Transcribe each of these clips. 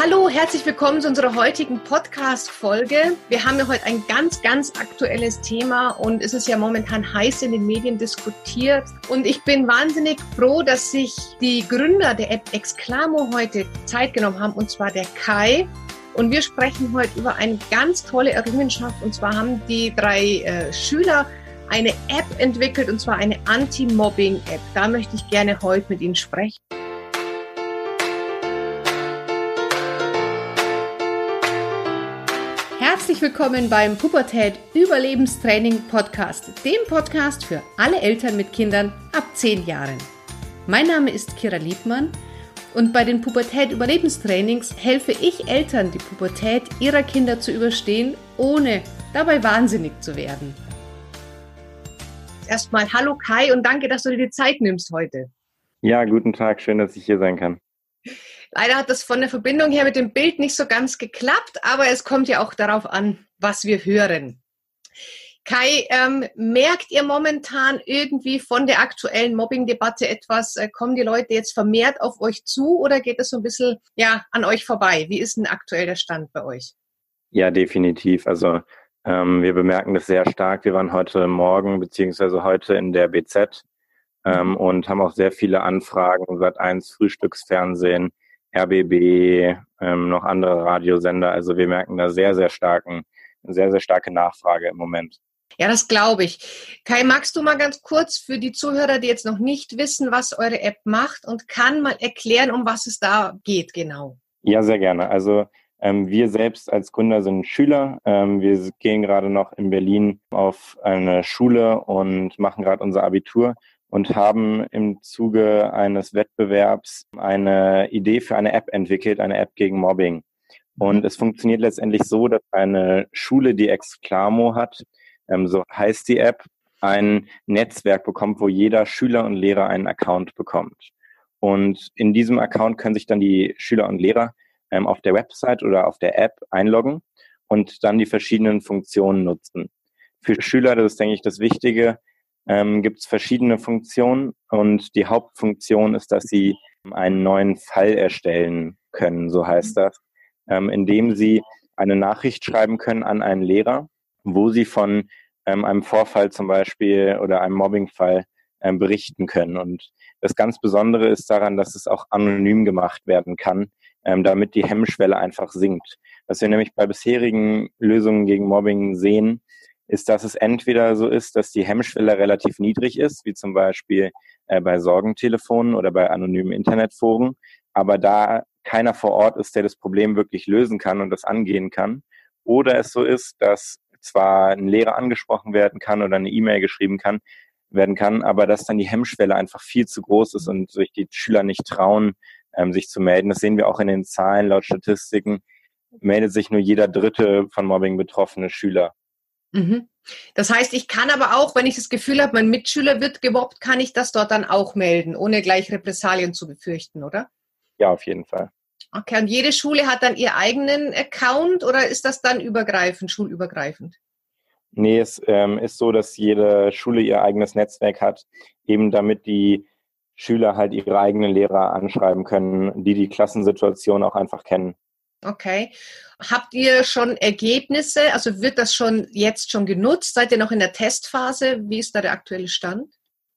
Hallo, herzlich willkommen zu unserer heutigen Podcast-Folge. Wir haben ja heute ein ganz, ganz aktuelles Thema und es ist ja momentan heiß in den Medien diskutiert. Und ich bin wahnsinnig froh, dass sich die Gründer der App Exclamo heute Zeit genommen haben, und zwar der Kai. Und wir sprechen heute über eine ganz tolle Errungenschaft. Und zwar haben die drei äh, Schüler eine App entwickelt, und zwar eine Anti-Mobbing-App. Da möchte ich gerne heute mit Ihnen sprechen. Herzlich willkommen beim Pubertät Überlebenstraining Podcast, dem Podcast für alle Eltern mit Kindern ab 10 Jahren. Mein Name ist Kira Liebmann und bei den Pubertät Überlebenstrainings helfe ich Eltern, die Pubertät ihrer Kinder zu überstehen, ohne dabei wahnsinnig zu werden. Erstmal hallo Kai und danke, dass du dir die Zeit nimmst heute. Ja, guten Tag, schön, dass ich hier sein kann. Leider hat das von der Verbindung her mit dem Bild nicht so ganz geklappt, aber es kommt ja auch darauf an, was wir hören. Kai, ähm, merkt ihr momentan irgendwie von der aktuellen Mobbing-Debatte etwas? Äh, kommen die Leute jetzt vermehrt auf euch zu oder geht es so ein bisschen ja, an euch vorbei? Wie ist denn aktuell der Stand bei euch? Ja, definitiv. Also ähm, wir bemerken das sehr stark. Wir waren heute Morgen beziehungsweise heute in der BZ ähm, und haben auch sehr viele Anfragen seit eins Frühstücksfernsehen, RBB, ähm, noch andere Radiosender. Also wir merken da sehr, sehr starken, sehr, sehr starke Nachfrage im Moment. Ja, das glaube ich. Kai, magst du mal ganz kurz für die Zuhörer, die jetzt noch nicht wissen, was eure App macht und kann mal erklären, um was es da geht genau? Ja, sehr gerne. Also ähm, wir selbst als Gründer sind Schüler. Ähm, wir gehen gerade noch in Berlin auf eine Schule und machen gerade unser Abitur und haben im Zuge eines Wettbewerbs eine Idee für eine App entwickelt, eine App gegen Mobbing. Und mhm. es funktioniert letztendlich so, dass eine Schule, die Exclamo hat, ähm, so heißt die App, ein Netzwerk bekommt, wo jeder Schüler und Lehrer einen Account bekommt. Und in diesem Account können sich dann die Schüler und Lehrer ähm, auf der Website oder auf der App einloggen und dann die verschiedenen Funktionen nutzen. Für Schüler, das ist, denke ich, das Wichtige, ähm, gibt es verschiedene Funktionen und die Hauptfunktion ist, dass sie einen neuen Fall erstellen können, so heißt das, ähm, indem sie eine Nachricht schreiben können an einen Lehrer, wo sie von ähm, einem Vorfall zum Beispiel oder einem Mobbingfall ähm, berichten können. Und das ganz Besondere ist daran, dass es auch anonym gemacht werden kann, ähm, damit die Hemmschwelle einfach sinkt. Was wir nämlich bei bisherigen Lösungen gegen Mobbing sehen, ist, dass es entweder so ist, dass die Hemmschwelle relativ niedrig ist, wie zum Beispiel äh, bei Sorgentelefonen oder bei anonymen Internetforen, aber da keiner vor Ort ist, der das Problem wirklich lösen kann und das angehen kann. Oder es so ist, dass zwar ein Lehrer angesprochen werden kann oder eine E-Mail geschrieben kann, werden kann, aber dass dann die Hemmschwelle einfach viel zu groß ist und sich die Schüler nicht trauen, ähm, sich zu melden. Das sehen wir auch in den Zahlen laut Statistiken. Meldet sich nur jeder dritte von Mobbing betroffene Schüler. Mhm. Das heißt, ich kann aber auch, wenn ich das Gefühl habe, mein Mitschüler wird gemobbt, kann ich das dort dann auch melden, ohne gleich Repressalien zu befürchten, oder? Ja, auf jeden Fall. Okay, und jede Schule hat dann ihren eigenen Account oder ist das dann übergreifend, schulübergreifend? Nee, es ähm, ist so, dass jede Schule ihr eigenes Netzwerk hat, eben damit die Schüler halt ihre eigenen Lehrer anschreiben können, die die Klassensituation auch einfach kennen. Okay. Habt ihr schon Ergebnisse? Also wird das schon jetzt schon genutzt? Seid ihr noch in der Testphase? Wie ist da der aktuelle Stand?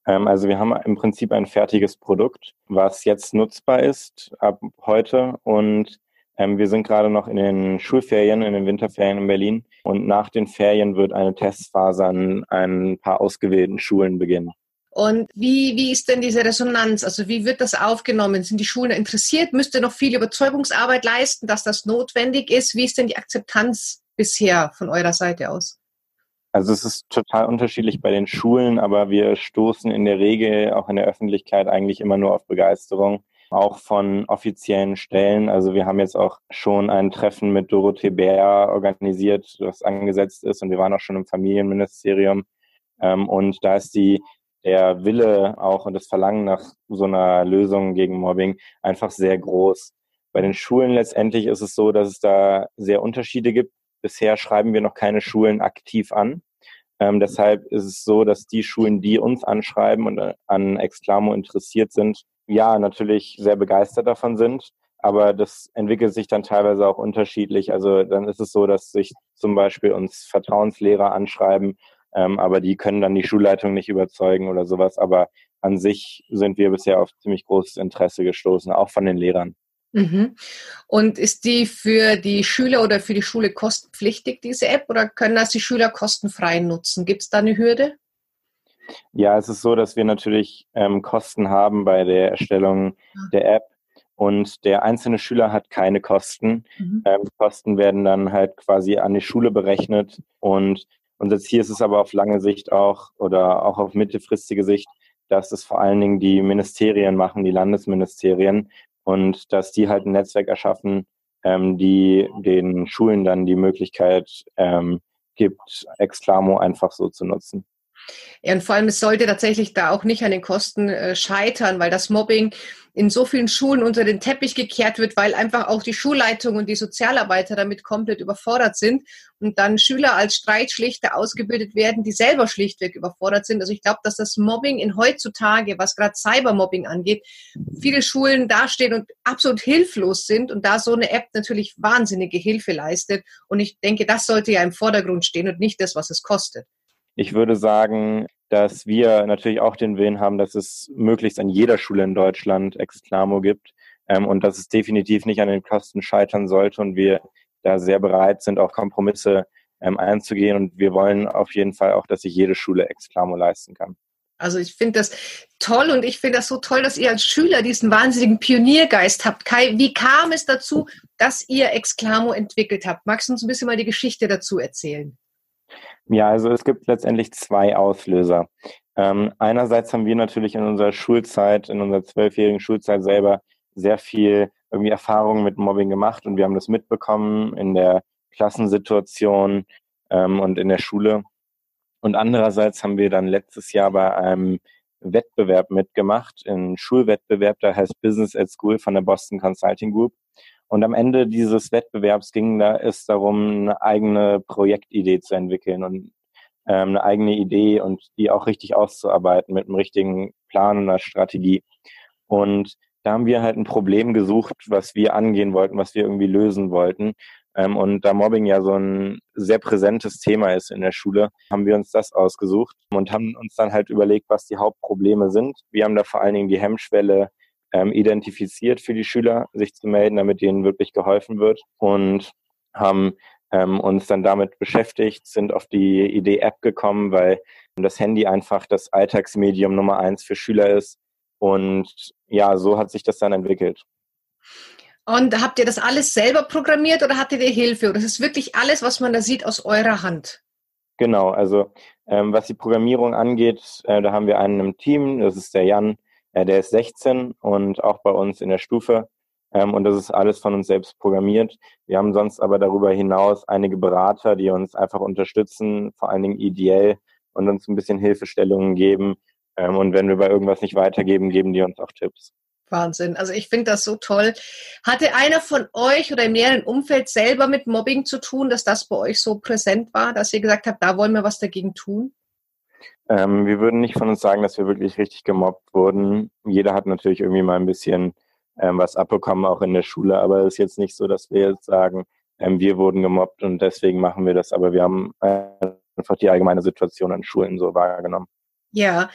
Ähm, also wir haben im Prinzip ein fertiges Produkt, was jetzt nutzbar ist ab heute und ähm, wir sind gerade noch in den Schulferien, in den Winterferien in Berlin und nach den Ferien wird eine Testphase an ein paar ausgewählten Schulen beginnen. Und wie, wie ist denn diese Resonanz? Also wie wird das aufgenommen? Sind die Schulen interessiert? Müsst ihr noch viel Überzeugungsarbeit leisten, dass das notwendig ist? Wie ist denn die Akzeptanz bisher von eurer Seite aus? Also es ist total unterschiedlich bei den Schulen, aber wir stoßen in der Regel auch in der Öffentlichkeit eigentlich immer nur auf Begeisterung, auch von offiziellen Stellen. Also wir haben jetzt auch schon ein Treffen mit Dorothee Bär organisiert, das angesetzt ist und wir waren auch schon im Familienministerium. Ähm, und da ist die der Wille auch und das Verlangen nach so einer Lösung gegen Mobbing einfach sehr groß. Bei den Schulen letztendlich ist es so, dass es da sehr Unterschiede gibt. Bisher schreiben wir noch keine Schulen aktiv an. Ähm, deshalb ist es so, dass die Schulen, die uns anschreiben und äh, an Exclamo interessiert sind, ja, natürlich sehr begeistert davon sind. aber das entwickelt sich dann teilweise auch unterschiedlich. Also dann ist es so, dass sich zum Beispiel uns Vertrauenslehrer anschreiben, ähm, aber die können dann die Schulleitung nicht überzeugen oder sowas. Aber an sich sind wir bisher auf ziemlich großes Interesse gestoßen, auch von den Lehrern. Mhm. Und ist die für die Schüler oder für die Schule kostenpflichtig, diese App, oder können das die Schüler kostenfrei nutzen? Gibt es da eine Hürde? Ja, es ist so, dass wir natürlich ähm, Kosten haben bei der Erstellung ah. der App und der einzelne Schüler hat keine Kosten. Mhm. Ähm, Kosten werden dann halt quasi an die Schule berechnet und unser Ziel ist es aber auf lange Sicht auch oder auch auf mittelfristige Sicht, dass es vor allen Dingen die Ministerien machen, die Landesministerien, und dass die halt ein Netzwerk erschaffen, ähm, die den Schulen dann die Möglichkeit ähm, gibt, Exclamo einfach so zu nutzen. Ja, und vor allem, es sollte tatsächlich da auch nicht an den Kosten äh, scheitern, weil das Mobbing in so vielen Schulen unter den Teppich gekehrt wird, weil einfach auch die Schulleitung und die Sozialarbeiter damit komplett überfordert sind und dann Schüler als Streitschlichter ausgebildet werden, die selber schlichtweg überfordert sind. Also ich glaube, dass das Mobbing in heutzutage, was gerade Cybermobbing angeht, viele Schulen dastehen und absolut hilflos sind und da so eine App natürlich wahnsinnige Hilfe leistet. Und ich denke, das sollte ja im Vordergrund stehen und nicht das, was es kostet. Ich würde sagen, dass wir natürlich auch den Willen haben, dass es möglichst an jeder Schule in Deutschland Exclamo gibt ähm, und dass es definitiv nicht an den Kosten scheitern sollte und wir da sehr bereit sind, auch Kompromisse ähm, einzugehen und wir wollen auf jeden Fall auch, dass sich jede Schule Exclamo leisten kann. Also ich finde das toll und ich finde das so toll, dass ihr als Schüler diesen wahnsinnigen Pioniergeist habt. Kai, wie kam es dazu, dass ihr Exclamo entwickelt habt? Magst du uns ein bisschen mal die Geschichte dazu erzählen? Ja, also es gibt letztendlich zwei Auslöser. Ähm, einerseits haben wir natürlich in unserer Schulzeit, in unserer zwölfjährigen Schulzeit selber sehr viel irgendwie Erfahrungen mit Mobbing gemacht und wir haben das mitbekommen in der Klassensituation ähm, und in der Schule. Und andererseits haben wir dann letztes Jahr bei einem Wettbewerb mitgemacht, ein Schulwettbewerb, der heißt Business at School von der Boston Consulting Group. Und am Ende dieses Wettbewerbs ging da es darum, eine eigene Projektidee zu entwickeln und ähm, eine eigene Idee und die auch richtig auszuarbeiten mit einem richtigen Plan und einer Strategie. Und da haben wir halt ein Problem gesucht, was wir angehen wollten, was wir irgendwie lösen wollten. Ähm, und da Mobbing ja so ein sehr präsentes Thema ist in der Schule, haben wir uns das ausgesucht und haben uns dann halt überlegt, was die Hauptprobleme sind. Wir haben da vor allen Dingen die Hemmschwelle ähm, identifiziert für die Schüler, sich zu melden, damit ihnen wirklich geholfen wird und haben ähm, uns dann damit beschäftigt, sind auf die Idee App gekommen, weil das Handy einfach das Alltagsmedium Nummer eins für Schüler ist. Und ja, so hat sich das dann entwickelt. Und habt ihr das alles selber programmiert oder hattet ihr Hilfe? Oder ist es wirklich alles, was man da sieht, aus eurer Hand? Genau, also ähm, was die Programmierung angeht, äh, da haben wir einen im Team, das ist der Jan, äh, der ist 16 und auch bei uns in der Stufe. Ähm, und das ist alles von uns selbst programmiert. Wir haben sonst aber darüber hinaus einige Berater, die uns einfach unterstützen, vor allen Dingen ideell und uns ein bisschen Hilfestellungen geben. Ähm, und wenn wir bei irgendwas nicht weitergeben, geben die uns auch Tipps. Wahnsinn. Also ich finde das so toll. Hatte einer von euch oder im näheren Umfeld selber mit Mobbing zu tun, dass das bei euch so präsent war, dass ihr gesagt habt, da wollen wir was dagegen tun? Ähm, wir würden nicht von uns sagen, dass wir wirklich richtig gemobbt wurden. Jeder hat natürlich irgendwie mal ein bisschen ähm, was abbekommen, auch in der Schule, aber es ist jetzt nicht so, dass wir jetzt sagen, ähm, wir wurden gemobbt und deswegen machen wir das, aber wir haben einfach die allgemeine Situation an Schulen so wahrgenommen. Ja.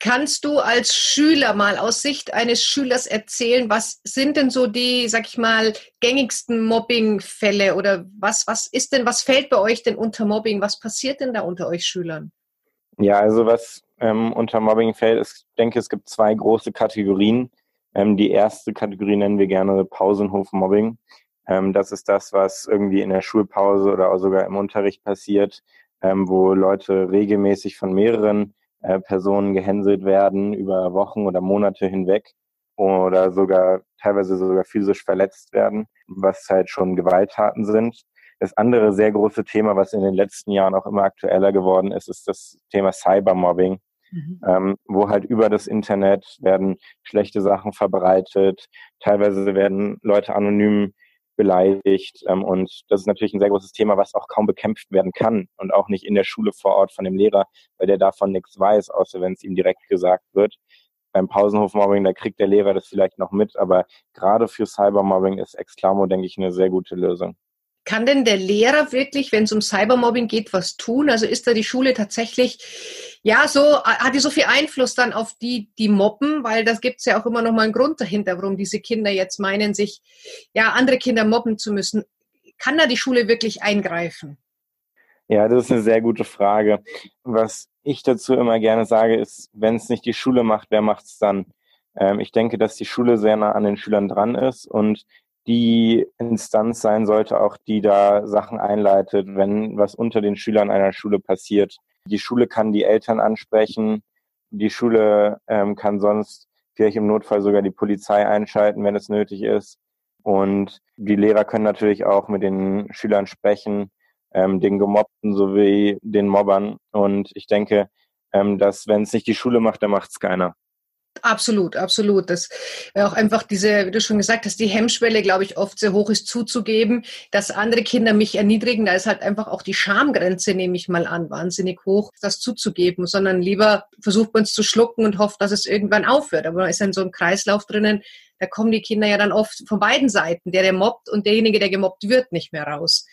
Kannst du als Schüler mal aus Sicht eines Schülers erzählen, was sind denn so die, sag ich mal, gängigsten Mobbingfälle oder was, was ist denn, was fällt bei euch denn unter Mobbing? Was passiert denn da unter euch Schülern? Ja, also was ähm, unter Mobbing fällt, ist, ich denke, es gibt zwei große Kategorien. Ähm, die erste Kategorie nennen wir gerne Pausenhof-Mobbing. Ähm, das ist das, was irgendwie in der Schulpause oder auch sogar im Unterricht passiert, ähm, wo Leute regelmäßig von mehreren äh, Personen gehänselt werden über Wochen oder Monate hinweg oder sogar teilweise sogar physisch verletzt werden, was halt schon Gewalttaten sind. Das andere sehr große Thema, was in den letzten Jahren auch immer aktueller geworden ist, ist das Thema Cybermobbing. Mhm. Ähm, wo halt über das Internet werden schlechte Sachen verbreitet, teilweise werden Leute anonym beleidigt ähm, und das ist natürlich ein sehr großes Thema, was auch kaum bekämpft werden kann und auch nicht in der Schule vor Ort von dem Lehrer, weil der davon nichts weiß, außer wenn es ihm direkt gesagt wird. beim Pausenhof-Mobbing, da kriegt der Lehrer das vielleicht noch mit, aber gerade für Cybermobbing ist Exclamo, denke ich, eine sehr gute Lösung. Kann denn der Lehrer wirklich, wenn es um Cybermobbing geht, was tun? Also ist da die Schule tatsächlich, ja, so, hat die so viel Einfluss dann auf die, die mobben? Weil das gibt es ja auch immer noch mal einen Grund dahinter, warum diese Kinder jetzt meinen, sich, ja, andere Kinder mobben zu müssen. Kann da die Schule wirklich eingreifen? Ja, das ist eine sehr gute Frage. Was ich dazu immer gerne sage, ist, wenn es nicht die Schule macht, wer macht es dann? Ähm, ich denke, dass die Schule sehr nah an den Schülern dran ist und die Instanz sein sollte, auch die da Sachen einleitet, wenn was unter den Schülern einer Schule passiert. Die Schule kann die Eltern ansprechen, die Schule ähm, kann sonst vielleicht im Notfall sogar die Polizei einschalten, wenn es nötig ist. Und die Lehrer können natürlich auch mit den Schülern sprechen, ähm, den Gemobbten sowie den Mobbern. Und ich denke, ähm, dass wenn es nicht die Schule macht, dann macht es keiner. Absolut, absolut. Das auch einfach diese, wie du schon gesagt hast, die Hemmschwelle, glaube ich, oft sehr hoch ist zuzugeben, dass andere Kinder mich erniedrigen. Da ist halt einfach auch die Schamgrenze, nehme ich mal an, wahnsinnig hoch, das zuzugeben, sondern lieber versucht man es zu schlucken und hofft, dass es irgendwann aufhört. Aber man ist in so einem Kreislauf drinnen, da kommen die Kinder ja dann oft von beiden Seiten, der, der mobbt und derjenige, der gemobbt wird, nicht mehr raus.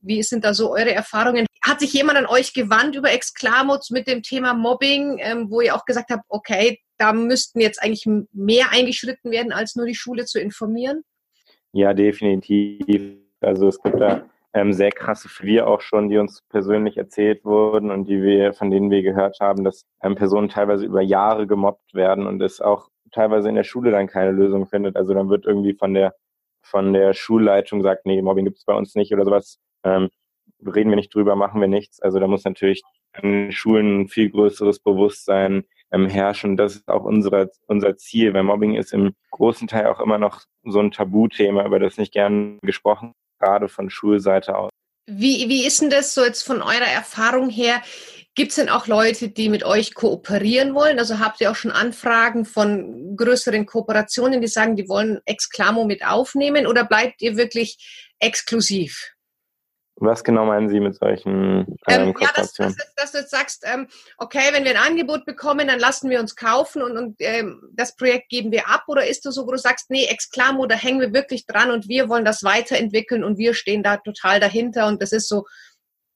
Wie sind da so eure Erfahrungen? Hat sich jemand an euch gewandt über Exklamots mit dem Thema Mobbing, ähm, wo ihr auch gesagt habt, okay, da müssten jetzt eigentlich mehr eingeschritten werden, als nur die Schule zu informieren? Ja, definitiv. Also es gibt da ähm, sehr krasse Fälle auch schon, die uns persönlich erzählt wurden und die wir, von denen wir gehört haben, dass ähm, Personen teilweise über Jahre gemobbt werden und es auch teilweise in der Schule dann keine Lösung findet. Also dann wird irgendwie von der von der Schulleitung sagt, nee, Mobbing gibt es bei uns nicht oder sowas. Ähm, reden wir nicht drüber, machen wir nichts. Also da muss natürlich in Schulen ein viel größeres Bewusstsein ähm, herrschen. Das ist auch unsere, unser Ziel, weil Mobbing ist im großen Teil auch immer noch so ein Tabuthema, über das nicht gern gesprochen, gerade von Schulseite aus. Wie, wie ist denn das so jetzt von eurer Erfahrung her? Gibt es denn auch Leute, die mit euch kooperieren wollen? Also habt ihr auch schon Anfragen von größeren Kooperationen, die sagen, die wollen Exclamo mit aufnehmen oder bleibt ihr wirklich exklusiv? Was genau meinen Sie mit solchen ähm, ähm, Ja, dass, dass, dass, du jetzt sagst, ähm, okay, wenn wir ein Angebot bekommen, dann lassen wir uns kaufen und, und ähm, das Projekt geben wir ab? Oder ist das so, wo du sagst, nee, Exclamo, da hängen wir wirklich dran und wir wollen das weiterentwickeln und wir stehen da total dahinter und das ist so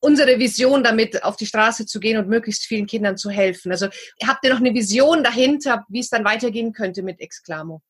unsere Vision damit, auf die Straße zu gehen und möglichst vielen Kindern zu helfen. Also habt ihr noch eine Vision dahinter, wie es dann weitergehen könnte mit Exclamo?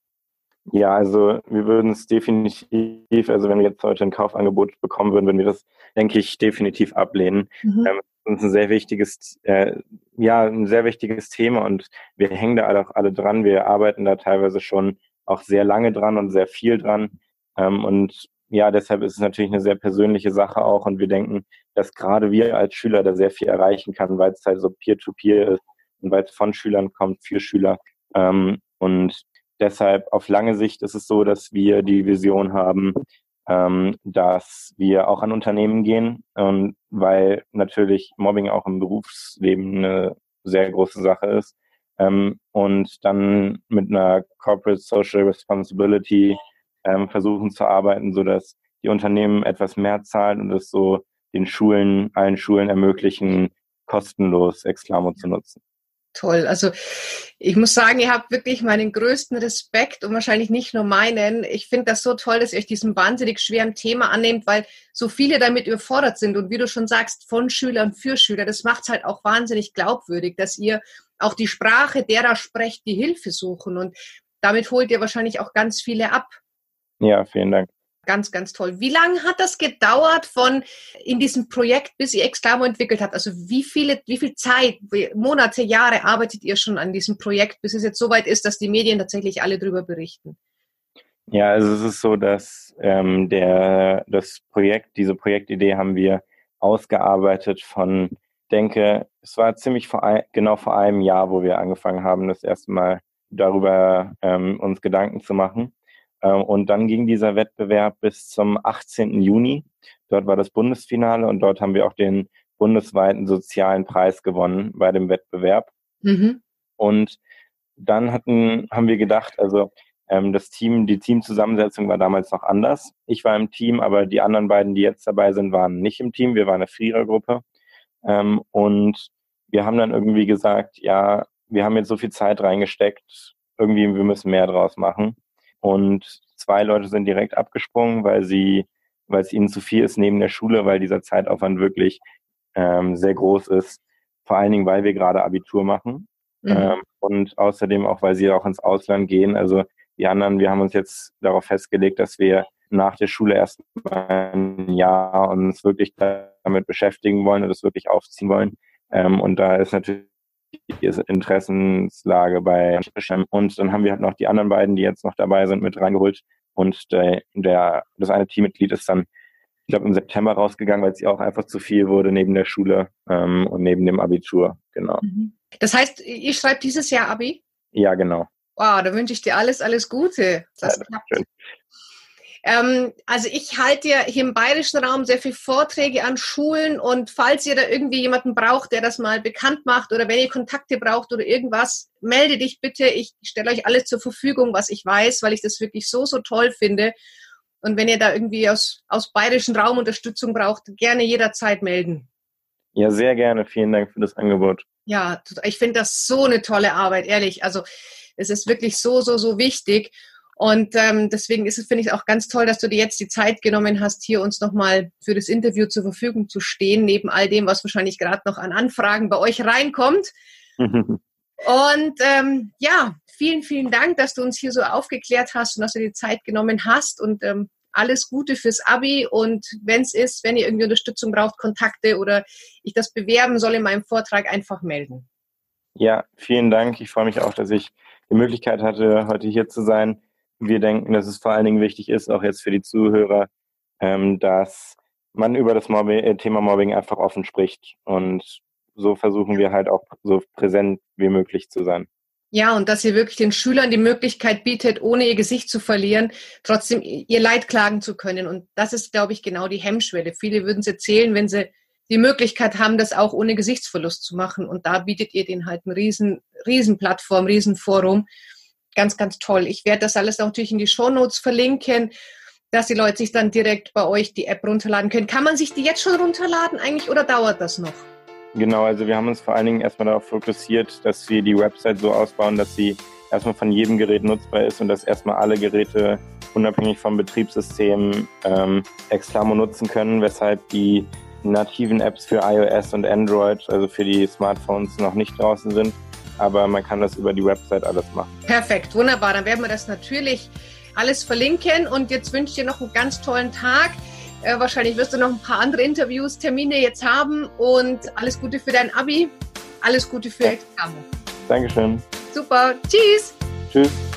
Ja, also wir würden es definitiv, also wenn wir jetzt heute ein Kaufangebot bekommen würden, würden wir das, denke ich, definitiv ablehnen. Mhm. Ähm, das ist ein sehr wichtiges, äh, ja, ein sehr wichtiges Thema und wir hängen da alle auch alle dran. Wir arbeiten da teilweise schon auch sehr lange dran und sehr viel dran. Ähm, und ja, deshalb ist es natürlich eine sehr persönliche Sache auch und wir denken, dass gerade wir als Schüler da sehr viel erreichen kann, weil es halt so Peer-to-Peer -peer ist und weil es von Schülern kommt für Schüler. Ähm, und Deshalb auf lange Sicht ist es so, dass wir die Vision haben, ähm, dass wir auch an Unternehmen gehen, ähm, weil natürlich Mobbing auch im Berufsleben eine sehr große Sache ist. Ähm, und dann mit einer Corporate Social Responsibility ähm, versuchen zu arbeiten, so dass die Unternehmen etwas mehr zahlen und es so den Schulen, allen Schulen ermöglichen, kostenlos Exclamo zu nutzen toll. Also ich muss sagen, ihr habt wirklich meinen größten Respekt und wahrscheinlich nicht nur meinen. Ich finde das so toll, dass ihr euch diesem wahnsinnig schweren Thema annehmt, weil so viele damit überfordert sind. Und wie du schon sagst, von Schülern für Schüler, das macht es halt auch wahnsinnig glaubwürdig, dass ihr auch die Sprache derer sprecht, die Hilfe suchen. Und damit holt ihr wahrscheinlich auch ganz viele ab. Ja, vielen Dank. Ganz, ganz toll. Wie lange hat das gedauert von in diesem Projekt, bis ihr Exclamo entwickelt habt? Also wie viele, wie viel Zeit, Monate, Jahre arbeitet ihr schon an diesem Projekt, bis es jetzt soweit ist, dass die Medien tatsächlich alle darüber berichten? Ja, also es ist so, dass ähm, der, das Projekt, diese Projektidee haben wir ausgearbeitet von, denke, es war ziemlich vor ein, genau vor einem Jahr, wo wir angefangen haben, das erste Mal darüber ähm, uns Gedanken zu machen. Ähm, und dann ging dieser Wettbewerb bis zum 18. Juni. Dort war das Bundesfinale und dort haben wir auch den bundesweiten sozialen Preis gewonnen bei dem Wettbewerb. Mhm. Und dann hatten, haben wir gedacht, also ähm, das Team, die Teamzusammensetzung war damals noch anders. Ich war im Team, aber die anderen beiden, die jetzt dabei sind, waren nicht im Team. Wir waren eine Vierergruppe. Ähm, und wir haben dann irgendwie gesagt, ja, wir haben jetzt so viel Zeit reingesteckt, irgendwie, wir müssen mehr draus machen. Und zwei Leute sind direkt abgesprungen, weil sie, weil es ihnen zu viel ist neben der Schule, weil dieser Zeitaufwand wirklich ähm, sehr groß ist. Vor allen Dingen, weil wir gerade Abitur machen. Mhm. Ähm, und außerdem auch, weil sie auch ins Ausland gehen. Also die anderen, wir haben uns jetzt darauf festgelegt, dass wir nach der Schule erst mal ein Jahr uns wirklich damit beschäftigen wollen und das wirklich aufziehen wollen. Ähm, und da ist natürlich die Interessenslage bei und dann haben wir halt noch die anderen beiden, die jetzt noch dabei sind, mit reingeholt. Und der, der das eine Teammitglied ist dann, ich glaube, im September rausgegangen, weil es ihr auch einfach zu viel wurde neben der Schule ähm, und neben dem Abitur. Genau. Mhm. Das heißt, ihr schreibt dieses Jahr Abi? Ja, genau. Wow, da wünsche ich dir alles, alles Gute. Das ja, klappt. Ähm, also ich halte ja hier im bayerischen Raum sehr viele Vorträge an Schulen und falls ihr da irgendwie jemanden braucht, der das mal bekannt macht oder wenn ihr Kontakte braucht oder irgendwas, melde dich bitte. Ich stelle euch alles zur Verfügung, was ich weiß, weil ich das wirklich so, so toll finde. Und wenn ihr da irgendwie aus, aus bayerischen Raum Unterstützung braucht, gerne jederzeit melden. Ja, sehr gerne. Vielen Dank für das Angebot. Ja, ich finde das so eine tolle Arbeit, ehrlich. Also es ist wirklich so, so, so wichtig. Und ähm, deswegen ist es, finde ich, auch ganz toll, dass du dir jetzt die Zeit genommen hast, hier uns nochmal für das Interview zur Verfügung zu stehen, neben all dem, was wahrscheinlich gerade noch an Anfragen bei euch reinkommt. und ähm, ja, vielen, vielen Dank, dass du uns hier so aufgeklärt hast und dass du dir die Zeit genommen hast. Und ähm, alles Gute fürs Abi. Und wenn es ist, wenn ihr irgendwie Unterstützung braucht, Kontakte oder ich das bewerben soll in meinem Vortrag, einfach melden. Ja, vielen Dank. Ich freue mich auch, dass ich die Möglichkeit hatte, heute hier zu sein wir denken, dass es vor allen Dingen wichtig ist, auch jetzt für die Zuhörer, ähm, dass man über das Mobbing, äh, Thema Mobbing einfach offen spricht. Und so versuchen wir halt auch so präsent wie möglich zu sein. Ja, und dass ihr wirklich den Schülern die Möglichkeit bietet, ohne ihr Gesicht zu verlieren, trotzdem ihr Leid klagen zu können. Und das ist, glaube ich, genau die Hemmschwelle. Viele würden es erzählen, wenn sie die Möglichkeit haben, das auch ohne Gesichtsverlust zu machen. Und da bietet ihr den halt eine riesen, riesen Plattform, riesen Forum ganz, ganz toll. Ich werde das alles natürlich in die Shownotes verlinken, dass die Leute sich dann direkt bei euch die App runterladen können. Kann man sich die jetzt schon runterladen eigentlich oder dauert das noch? Genau, also wir haben uns vor allen Dingen erstmal darauf fokussiert, dass wir die Website so ausbauen, dass sie erstmal von jedem Gerät nutzbar ist und dass erstmal alle Geräte unabhängig vom Betriebssystem ähm, Exclamo nutzen können, weshalb die nativen Apps für iOS und Android, also für die Smartphones, noch nicht draußen sind aber man kann das über die Website alles machen. Perfekt, wunderbar. Dann werden wir das natürlich alles verlinken und jetzt wünsche ich dir noch einen ganz tollen Tag. Äh, wahrscheinlich wirst du noch ein paar andere Interviews, Termine jetzt haben und alles Gute für dein Abi. Alles Gute für ja. Examo. Dankeschön. Super. Tschüss. Tschüss.